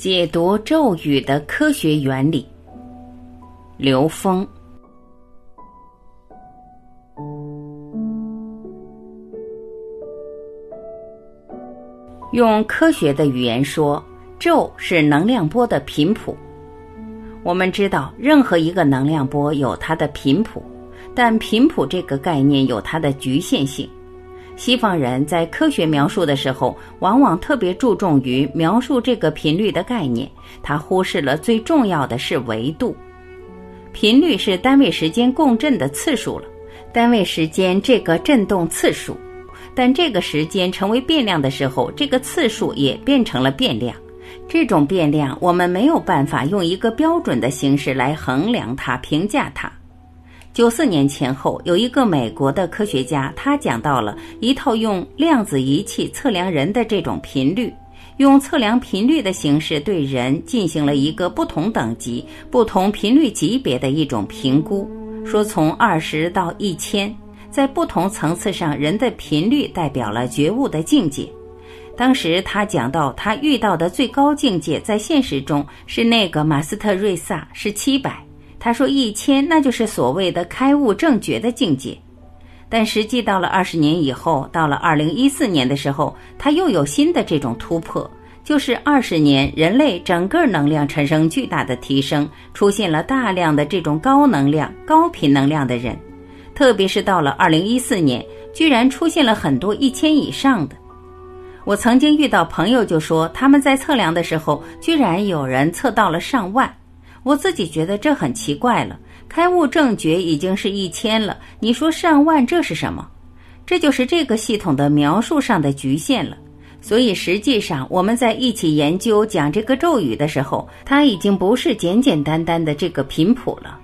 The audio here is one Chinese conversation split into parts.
解读咒语的科学原理。刘峰用科学的语言说，咒是能量波的频谱。我们知道，任何一个能量波有它的频谱，但频谱这个概念有它的局限性。西方人在科学描述的时候，往往特别注重于描述这个频率的概念，他忽视了最重要的是维度。频率是单位时间共振的次数了，单位时间这个振动次数，但这个时间成为变量的时候，这个次数也变成了变量。这种变量我们没有办法用一个标准的形式来衡量它、评价它。九四年前后，有一个美国的科学家，他讲到了一套用量子仪器测量人的这种频率，用测量频率的形式对人进行了一个不同等级、不同频率级别的一种评估。说从二十到一千，在不同层次上，人的频率代表了觉悟的境界。当时他讲到，他遇到的最高境界在现实中是那个马斯特瑞萨，是七百。他说：“一千，那就是所谓的开悟正觉的境界。但实际到了二十年以后，到了二零一四年的时候，他又有新的这种突破，就是二十年人类整个能量产生巨大的提升，出现了大量的这种高能量、高频能量的人，特别是到了二零一四年，居然出现了很多一千以上的。我曾经遇到朋友就说，他们在测量的时候，居然有人测到了上万。”我自己觉得这很奇怪了，开悟正觉已经是一千了，你说上万这是什么？这就是这个系统的描述上的局限了。所以实际上我们在一起研究讲这个咒语的时候，它已经不是简简单单的这个频谱了。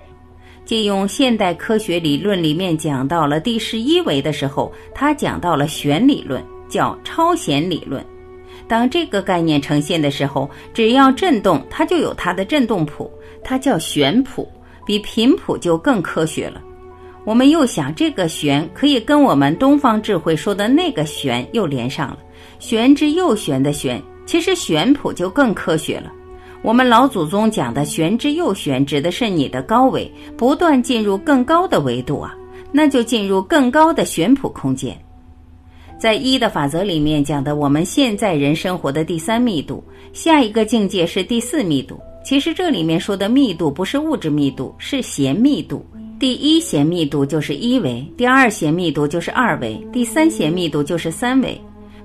借用现代科学理论里面讲到了第十一维的时候，他讲到了弦理论，叫超弦理论。当这个概念呈现的时候，只要振动，它就有它的振动谱。它叫弦谱，比频谱就更科学了。我们又想，这个弦可以跟我们东方智慧说的那个弦又连上了，玄之又玄的玄，其实弦谱就更科学了。我们老祖宗讲的玄之又玄，指的是你的高维不断进入更高的维度啊，那就进入更高的弦谱空间。在一的法则里面讲的，我们现在人生活的第三密度，下一个境界是第四密度。其实这里面说的密度不是物质密度，是弦密度。第一弦密度就是一维，第二弦密度就是二维，第三弦密度就是三维。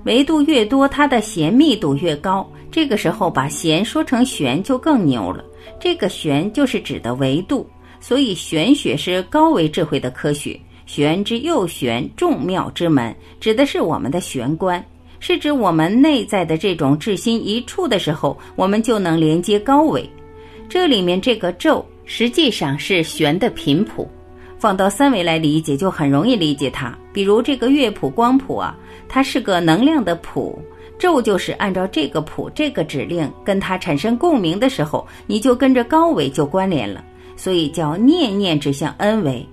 维度越多，它的弦密度越高。这个时候把弦说成弦就更牛了。这个弦就是指的维度，所以玄学是高维智慧的科学。玄之又玄，众妙之门，指的是我们的玄关。是指我们内在的这种至心一处的时候，我们就能连接高维。这里面这个咒实际上是玄的频谱，放到三维来理解就很容易理解它。比如这个乐谱、光谱啊，它是个能量的谱，咒就是按照这个谱、这个指令跟它产生共鸣的时候，你就跟着高维就关联了，所以叫念念指向 N 维。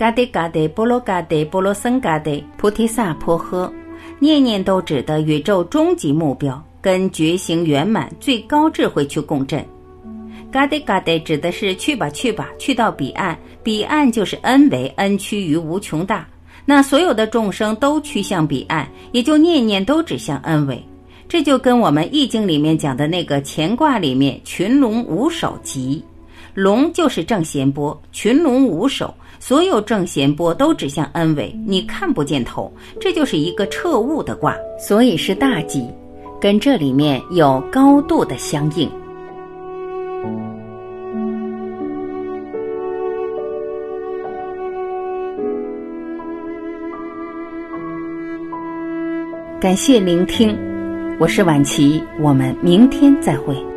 嘎得嘎得波罗嘎得波罗僧嘎得菩提萨婆诃。念念都指的宇宙终极目标，跟觉醒圆满、最高智慧去共振。嘎得嘎得指的是去吧去吧，去到彼岸，彼岸就是 n 为 n 趋于无穷大。那所有的众生都趋向彼岸，也就念念都指向 n 为。这就跟我们易经里面讲的那个乾卦里面群龙无首吉，龙就是正弦波，群龙无首。所有正弦波都指向恩维，你看不见头，这就是一个彻悟的卦，所以是大吉，跟这里面有高度的相应。感谢聆听，我是晚琪，我们明天再会。